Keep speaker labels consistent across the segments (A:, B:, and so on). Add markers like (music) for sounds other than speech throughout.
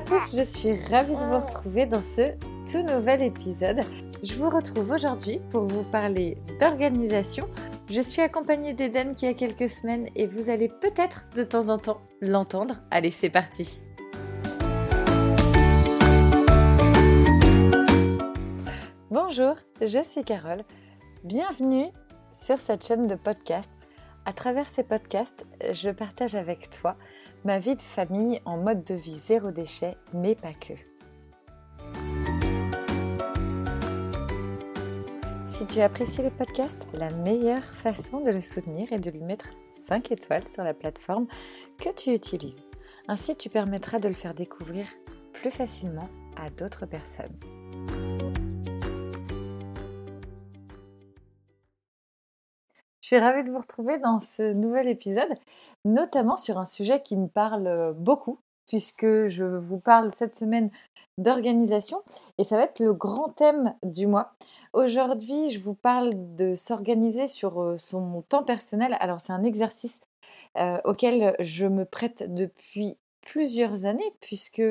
A: À tous, je suis ravie de vous retrouver dans ce tout nouvel épisode. Je vous retrouve aujourd'hui pour vous parler d'organisation. Je suis accompagnée d'Eden qui a quelques semaines et vous allez peut-être de temps en temps l'entendre. Allez, c'est parti. Bonjour, je suis Carole. Bienvenue sur cette chaîne de podcast. À travers ces podcasts, je partage avec toi ma vie de famille en mode de vie zéro déchet, mais pas que. Si tu apprécies le podcast, la meilleure façon de le soutenir est de lui mettre 5 étoiles sur la plateforme que tu utilises. Ainsi, tu permettras de le faire découvrir plus facilement à d'autres personnes. Suis ravie de vous retrouver dans ce nouvel épisode, notamment sur un sujet qui me parle euh, beaucoup, puisque je vous parle cette semaine d'organisation et ça va être le grand thème du mois. Aujourd'hui, je vous parle de s'organiser sur euh, son temps personnel. Alors, c'est un exercice euh, auquel je me prête depuis plusieurs années, puisque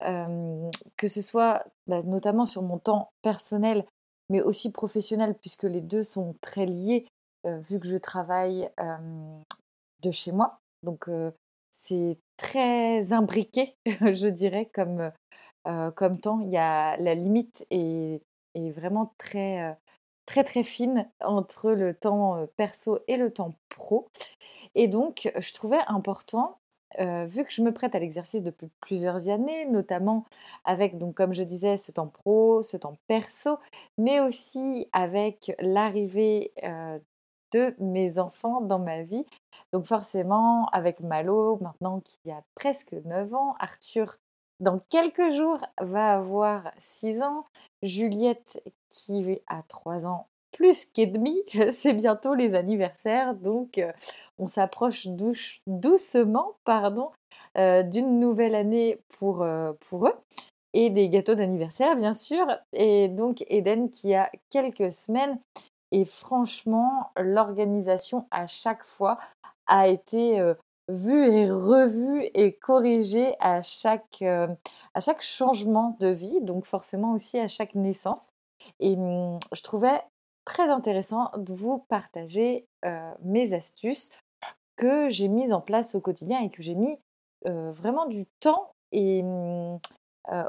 A: que ce soit bah, notamment sur mon temps personnel, mais aussi professionnel, puisque les deux sont très liés vu que je travaille de chez moi. Donc c'est très imbriqué, (laughs) je dirais, comme, comme temps. Il y a la limite est, est vraiment très très très fine entre le temps perso et le temps pro. Et donc, je trouvais important, vu que je me prête à l'exercice depuis plusieurs années, notamment avec, donc, comme je disais, ce temps pro, ce temps perso, mais aussi avec l'arrivée de mes enfants dans ma vie. Donc forcément, avec Malo, maintenant qui a presque 9 ans, Arthur, dans quelques jours, va avoir 6 ans, Juliette qui a 3 ans plus qu'Edmi, (laughs) c'est bientôt les anniversaires, donc euh, on s'approche doucement pardon, euh, d'une nouvelle année pour, euh, pour eux et des gâteaux d'anniversaire bien sûr. Et donc Eden qui a quelques semaines et franchement, l'organisation à chaque fois a été vue et revue et corrigée à chaque, à chaque changement de vie, donc forcément aussi à chaque naissance. Et mmh, je trouvais très intéressant de vous partager mes astuces que j'ai mises en place au quotidien et que j'ai mis vraiment du temps et mmh,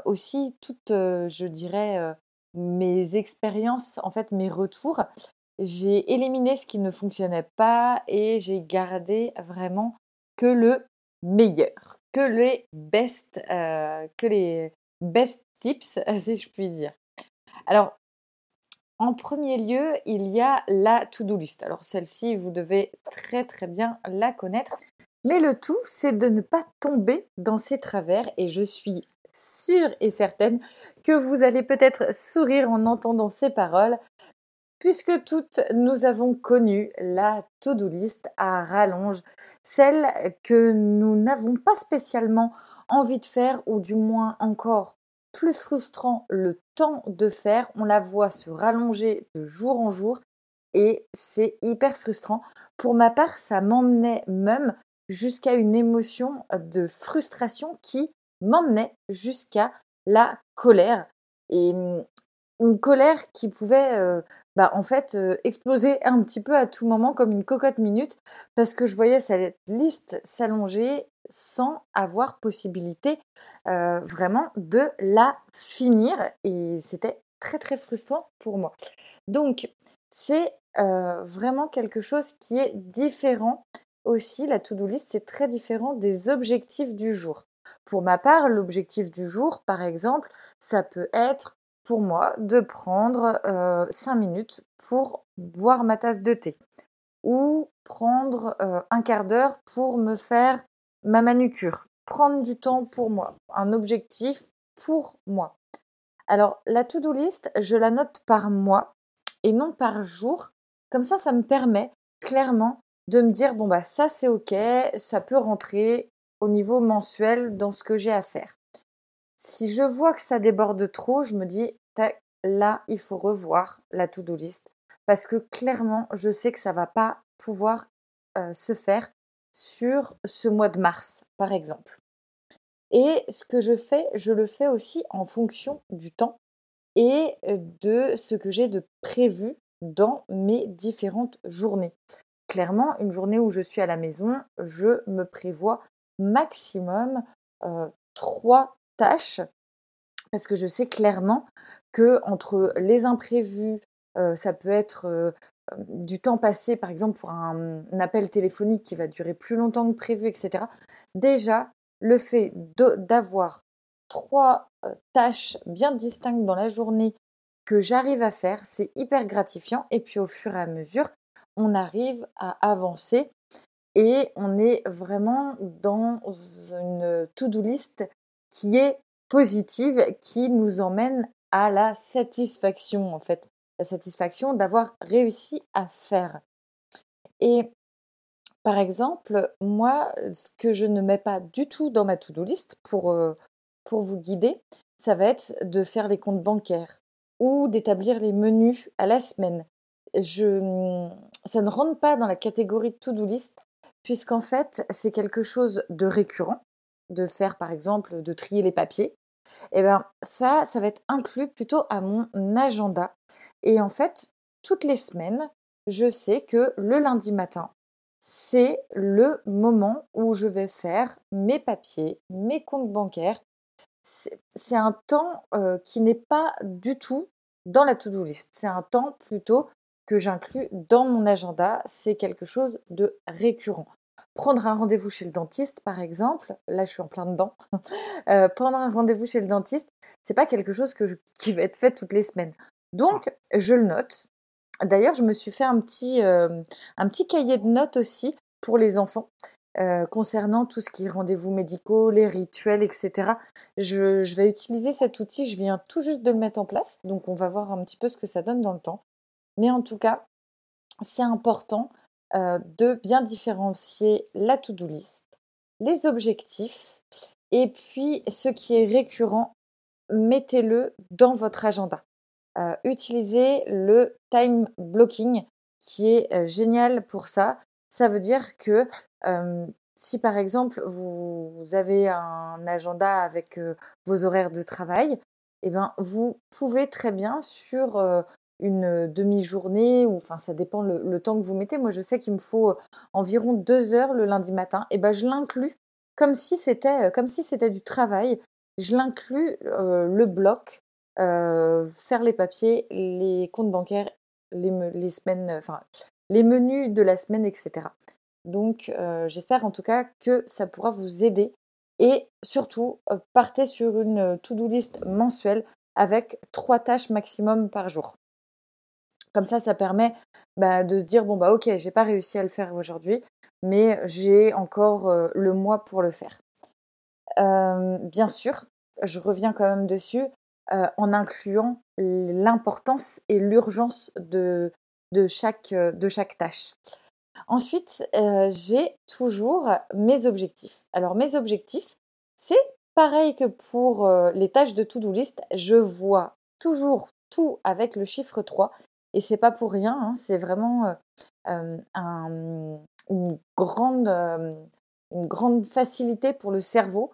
A: aussi toutes, je dirais, mes expériences, en fait, mes retours, j'ai éliminé ce qui ne fonctionnait pas et j'ai gardé vraiment que le meilleur, que les best, euh, que les best tips, (laughs) si je puis dire. Alors, en premier lieu, il y a la to-do list. Alors, celle-ci, vous devez très très bien la connaître. Mais le tout, c'est de ne pas tomber dans ces travers et je suis sûre et certaine que vous allez peut-être sourire en entendant ces paroles puisque toutes nous avons connu la to-do list à rallonge, celle que nous n'avons pas spécialement envie de faire ou du moins encore plus frustrant le temps de faire, on la voit se rallonger de jour en jour et c'est hyper frustrant. Pour ma part, ça m'emmenait même jusqu'à une émotion de frustration qui m'emmenait jusqu'à la colère. Et mmh, une colère qui pouvait euh, bah, en fait euh, exploser un petit peu à tout moment comme une cocotte minute parce que je voyais cette liste s'allonger sans avoir possibilité euh, vraiment de la finir et c'était très très frustrant pour moi. Donc c'est vraiment quelque chose qui est différent aussi, la to-do list c'est très différent des objectifs du jour. Pour ma part, l'objectif du jour, par exemple, ça peut être pour moi de prendre 5 minutes pour boire ma tasse de thé ou prendre un quart d'heure pour me faire ma manucure. Prendre du temps pour moi, un objectif pour moi. Alors la to-do list, je la note par mois et non par jour. Comme ça, ça me permet clairement de me dire bon bah ça c'est ok, ça peut rentrer au niveau mensuel dans ce que j'ai à faire. Si je vois que ça déborde trop, je me dis, là, il faut revoir la to-do list parce que clairement, je sais que ça va pas pouvoir se faire sur ce mois de mars, par exemple. Et ce que je fais, je le fais aussi en fonction du temps et de ce que j'ai de prévu dans mes différentes journées. Clairement, une journée où je suis à la maison, je me prévois maximum trois tâches parce que je sais clairement que entre les imprévus, ça peut être du temps passé, par exemple pour un, appel téléphonique qui va durer plus longtemps que prévu, etc. Déjà, le fait d'avoir trois tâches bien distinctes dans la journée que j'arrive à faire, c'est hyper gratifiant. Et puis au fur et à mesure, on arrive à avancer et on est vraiment dans une to-do list qui est positive, qui nous emmène à la satisfaction en fait. La satisfaction d'avoir réussi à faire. Et par exemple, moi, ce que je ne mets pas du tout dans ma to-do list pour, pour vous guider, ça va être de faire les comptes bancaires ou d'établir les menus à la semaine. Je, ça ne rentre pas dans la catégorie to-do list puisqu'en fait, c'est quelque chose de récurrent, de faire par exemple, de trier les papiers. Et bien ça, ça va être inclus plutôt à mon agenda. Et en fait, toutes les semaines, je sais que le lundi matin, c'est le moment où je vais faire mes papiers, mes comptes bancaires. C'est un temps qui n'est pas du tout dans la to-do list. C'est un temps plutôt que j'inclus dans mon agenda. C'est quelque chose de récurrent. Prendre un rendez-vous chez le dentiste, par exemple, là je suis en plein dedans. (laughs) prendre un rendez-vous chez le dentiste, c'est pas quelque chose qui va être fait toutes les semaines. Donc, je le note. D'ailleurs, je me suis fait un petit, un petit cahier de notes aussi pour les enfants. concernant tout ce qui est rendez-vous médicaux, les rituels, etc. Je, je, vais utiliser cet outil, je viens tout juste de le mettre en place, donc on va voir un petit peu ce que ça donne dans le temps. Mais en tout cas, c'est important de bien différencier la to-do list, les objectifs, et puis ce qui est récurrent, mettez-le dans votre agenda. Euh, utilisez le time blocking qui est euh, génial pour ça. Ça veut dire que si par exemple vous, avez un agenda avec vos horaires de travail, eh ben, vous pouvez très bien sur une demi-journée, ou enfin ça dépend le, temps que vous mettez. Moi je sais qu'il me faut environ deux heures le lundi matin, et ben je l'inclus comme si c'était comme si c'était du travail. Je l'inclus le bloc euh, faire les papiers, les comptes bancaires, les, les semaines, enfin les menus de la semaine, etc. Donc euh, j'espère en tout cas que ça pourra vous aider et surtout euh, partez sur une to-do list mensuelle avec trois tâches maximum par jour. Comme ça, ça permet bah, de se dire bon bah ok, j'ai pas réussi à le faire aujourd'hui, mais j'ai encore le mois pour le faire. bien sûr, je reviens quand même dessus. En incluant l'importance et l'urgence de, chaque, de chaque tâche. Ensuite, j'ai toujours mes objectifs. Alors mes objectifs, c'est pareil que pour les tâches de to-do list, je vois toujours tout avec le chiffre 3 et c'est pas pour rien, hein, c'est vraiment une, grande, une grande facilité pour le cerveau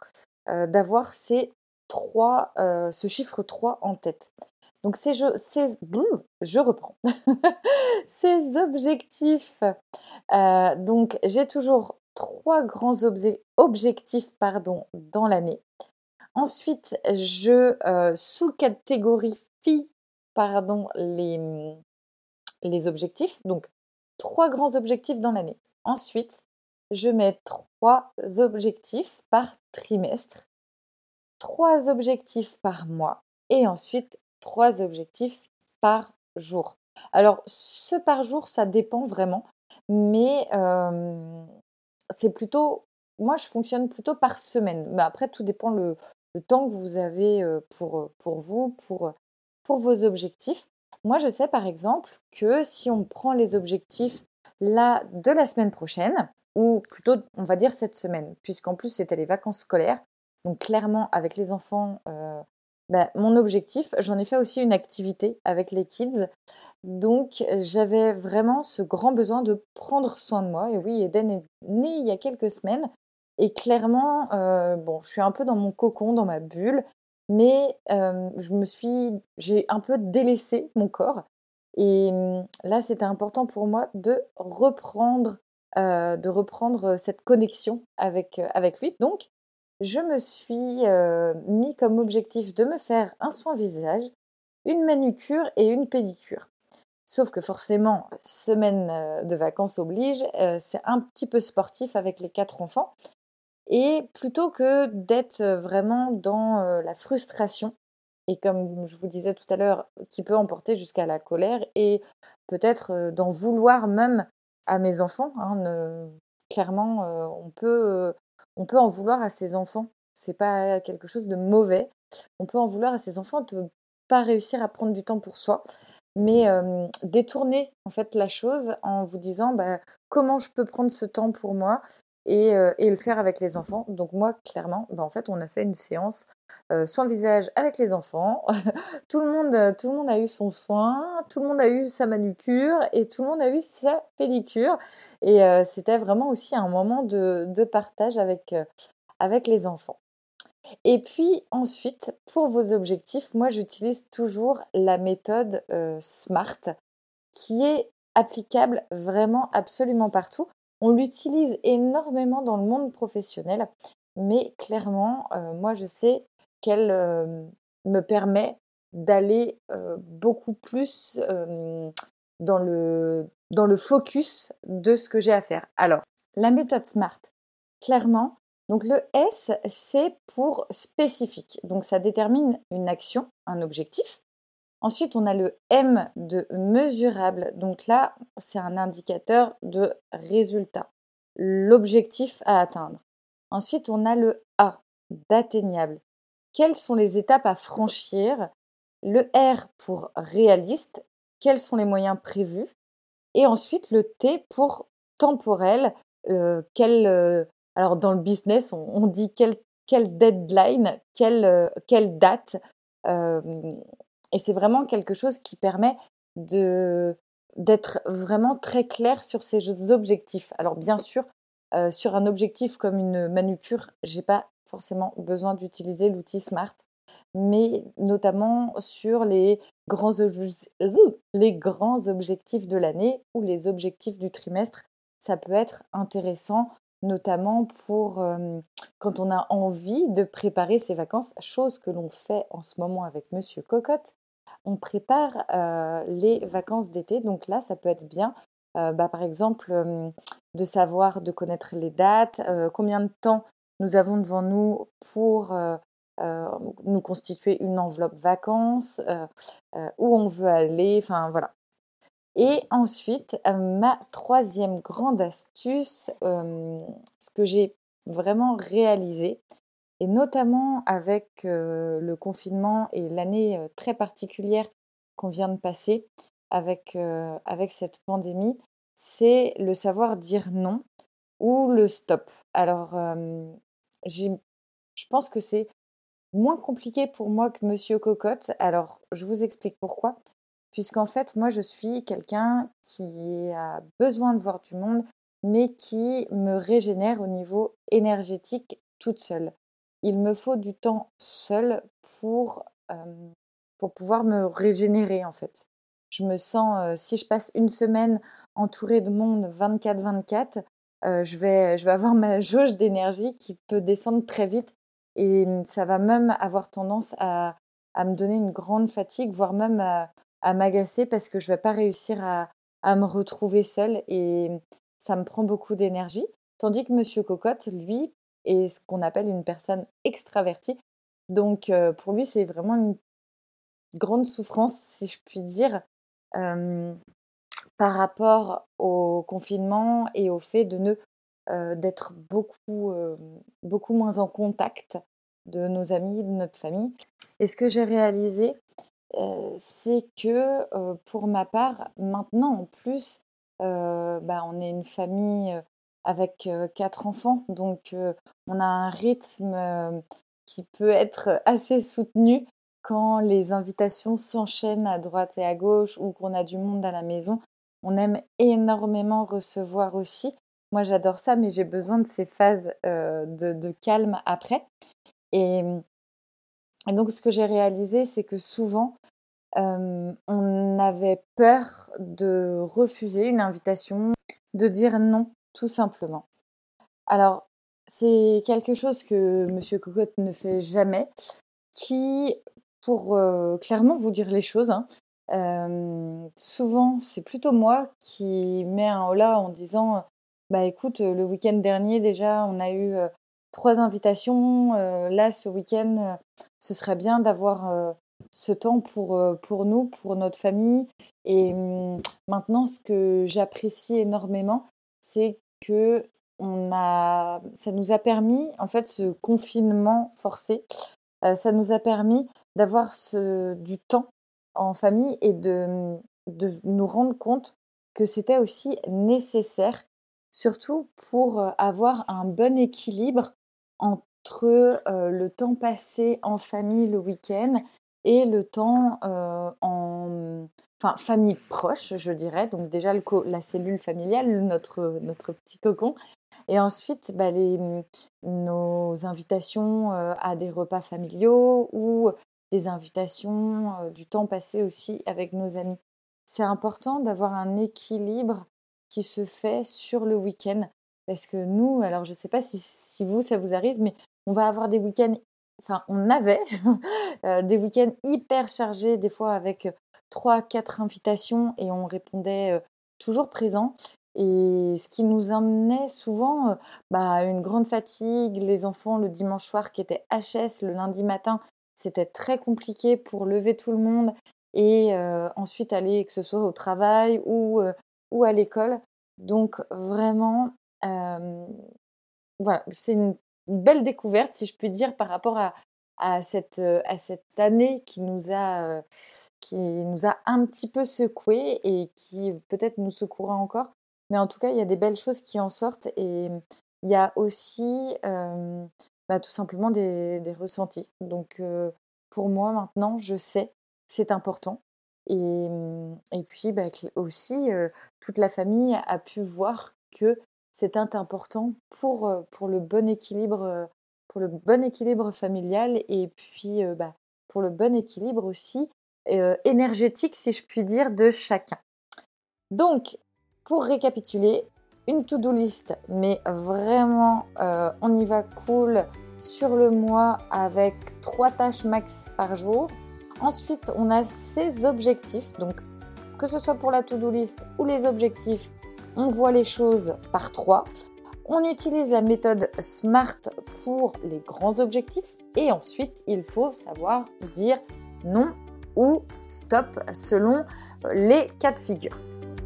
A: d'avoir ces euh, ce chiffre 3 en tête. Donc ces, je, je reprends. (laughs) ces objectifs. Euh, donc j'ai toujours trois grands objectifs pardon, dans l'année. Ensuite, je euh, sous-catégorifie pardon, les, les objectifs. Donc trois grands objectifs dans l'année. Ensuite, je mets trois objectifs par trimestre trois objectifs par mois et ensuite trois objectifs par jour. Alors, ce par jour, ça dépend vraiment, mais c'est plutôt, moi je fonctionne plutôt par semaine. Mais après, tout dépend le, temps que vous avez pour, pour vous, pour vos objectifs. Moi, je sais par exemple que si on prend les objectifs là de la semaine prochaine, ou plutôt on va dire cette semaine, puisqu'en plus c'était les vacances scolaires, donc clairement, avec les enfants, euh, bah, mon objectif, j'en ai fait aussi une activité avec les kids. Donc j'avais vraiment ce grand besoin de prendre soin de moi. Et oui, Eden est né il y a quelques semaines. Et clairement, bon, je suis un peu dans mon cocon, dans ma bulle, mais je me suis, j'ai un peu délaissé mon corps. Et mmh, là, c'était important pour moi de reprendre, de reprendre cette connexion avec, avec lui. Donc, je me suis mis comme objectif de me faire un soin visage, une manucure et une pédicure. Sauf que forcément, semaine de vacances oblige, c'est un petit peu sportif avec les quatre enfants. Et plutôt que d'être vraiment dans la frustration, et comme je vous disais tout à l'heure, qui peut emporter jusqu'à la colère, et peut-être d'en vouloir même à mes enfants, hein, clairement, on, peut, en vouloir à ses enfants. C'est pas quelque chose de mauvais. On peut en vouloir à ses enfants de pas réussir à prendre du temps pour soi, mais détourner en fait la chose en vous disant bah, comment je peux prendre ce temps pour moi? Euh, et, le faire avec les enfants. Donc moi, clairement, bah, en fait, on a fait une séance euh, soin visage avec les enfants. (laughs) tout, le monde, euh, tout le monde a eu son soin, tout le monde a eu sa manucure et tout le monde a eu sa pédicure. Et c'était vraiment aussi un moment de, de partage avec, avec les enfants. Et puis ensuite, pour vos objectifs, moi j'utilise toujours la méthode SMART qui est applicable vraiment absolument partout. On l'utilise énormément dans le monde professionnel, mais clairement, euh, moi je sais qu'elle euh, me permet d'aller euh, beaucoup plus dans, le, dans le focus de ce que j'ai à faire. Alors, la méthode SMART, clairement, donc le S, c'est pour spécifique. Donc ça détermine une action, un objectif. Ensuite, on a le M de mesurable. Donc là, c'est un indicateur de résultat, l'objectif à atteindre. Ensuite, on a le A d'atteignable. Quelles sont les étapes à franchir? Le R pour réaliste. Quels sont les moyens prévus? Et ensuite, le T pour temporel. Euh, euh, alors, dans le business, on, dit quelle, deadline, quelle, euh, quelle date. Et c'est vraiment quelque chose qui permet de d'être vraiment très clair sur ses objectifs. Alors bien sûr, euh, sur un objectif comme une manucure, j'ai pas forcément besoin d'utiliser l'outil Smart, mais notamment sur les grands, les grands objectifs de l'année ou les objectifs du trimestre, ça peut être intéressant, notamment pour euh, quand on a envie de préparer ses vacances, chose que l'on fait en ce moment avec Monsieur Cocotte on prépare les vacances d'été. Donc là, ça peut être bien, bah, par exemple, de savoir, de connaître les dates, combien de temps nous avons devant nous pour nous constituer une enveloppe vacances, où on veut aller, enfin voilà. Et ensuite, ma troisième grande astuce, ce que j'ai vraiment réalisé, et notamment avec le confinement et l'année très particulière qu'on vient de passer avec, avec cette pandémie, c'est le savoir dire non ou le stop. Alors, je pense que c'est moins compliqué pour moi que Monsieur Cocotte. Alors, je vous explique pourquoi. Puisqu'en fait, moi, je suis quelqu'un qui a besoin de voir du monde, mais qui me régénère au niveau énergétique toute seule il me faut du temps seul pour, pour pouvoir me régénérer en fait. Je me sens, si je passe une semaine entourée de monde 24-24, je, vais, je vais avoir ma (laughs) jauge d'énergie qui peut descendre très vite et ça va même avoir tendance à, à me donner une grande fatigue, voire même à, à m'agacer parce que je ne vais pas réussir à, à me retrouver seule et ça me prend beaucoup d'énergie. Tandis que Monsieur Cocotte, lui, et ce qu'on appelle une personne extravertie. Donc pour lui, c'est vraiment une grande souffrance, si je puis dire, par rapport au confinement et au fait de ne d'être beaucoup, beaucoup moins en contact de nos amis, de notre famille. Et ce que j'ai réalisé, c'est que pour ma part, maintenant en plus, bah, on est une famille avec quatre enfants. Donc, on a un rythme qui peut être assez soutenu quand les invitations s'enchaînent à droite et à gauche ou qu'on a du monde à la maison. On aime énormément recevoir aussi. Moi, j'adore ça, mais j'ai besoin de ces phases de, calme après. Et, donc, ce que j'ai réalisé, c'est que souvent, on avait peur de refuser une invitation, de dire non, tout simplement. Alors, c'est quelque chose que Monsieur Cocotte ne fait jamais, qui, pour clairement vous dire les choses, hein, souvent c'est plutôt moi qui mets un holà en disant bah écoute, le week-end dernier déjà on a eu trois invitations, là ce week-end ce serait bien d'avoir ce temps pour, pour nous, pour notre famille. Et mmh, maintenant ce que j'apprécie énormément, c'est on a, ça nous a permis, en fait, ce confinement forcé, ça nous a permis d'avoir du temps en famille et de, de nous rendre compte que c'était aussi nécessaire, surtout pour avoir un bon équilibre entre le temps passé en famille le week-end et le temps en enfin, famille proche, je dirais. Donc déjà le la cellule familiale, notre, notre petit cocon. Et ensuite, bah, les, nos invitations à des repas familiaux ou des invitations, du temps passé aussi avec nos amis. C'est important d'avoir un équilibre qui se fait sur le week-end. Parce que nous, alors je ne sais pas si, si, vous, ça vous arrive, mais on va avoir des week-ends, enfin on avait (laughs) des week-ends hyper chargés, des fois avec trois, quatre invitations et on répondait toujours présent. Et ce qui nous emmenait souvent bah, une grande fatigue, les enfants le dimanche soir qui étaient HS, le lundi matin c'était très compliqué pour lever tout le monde et ensuite aller, que ce soit au travail ou, ou à l'école. Donc vraiment, voilà, c'est une belle découverte, si je puis dire, par rapport à, cette, à cette année qui nous a, qui nous a un petit peu secoué et qui peut-être nous secouera encore. Mais en tout cas, il y a des belles choses qui en sortent et il y a aussi bah, tout simplement des, ressentis. Donc pour moi maintenant, je sais, c'est important. Et, et puis bah, aussi, toute la famille a pu voir que c'était important pour, pour le bon équilibre pour le bon équilibre familial et puis bah, pour le bon équilibre aussi énergétique, si je puis dire, de chacun. Donc, pour récapituler, une to-do list, mais vraiment, on y va cool sur le mois avec trois tâches max par jour. Ensuite, on a ses objectifs. Donc, que ce soit pour la to-do list ou les objectifs, on voit les choses par trois. On utilise la méthode SMART pour les grands objectifs. Et ensuite, il faut savoir dire non ou stop selon les cas de figure.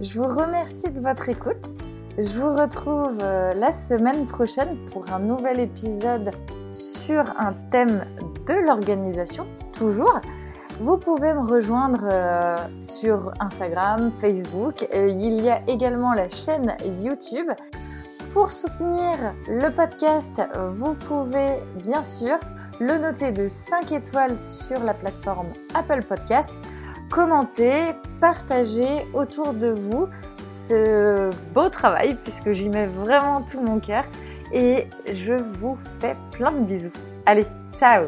A: Je vous remercie de votre écoute. Je vous retrouve euh, la semaine prochaine pour un nouvel épisode sur un thème de l'organisation, toujours. Vous pouvez me rejoindre euh, sur Instagram, Facebook. il y a également la chaîne YouTube. Pour soutenir le podcast, vous pouvez bien sûr le noter de 5 étoiles sur la plateforme Apple Podcast commenter, partager autour de vous ce beau travail puisque j'y mets vraiment tout mon cœur et je vous fais plein de bisous. Allez, ciao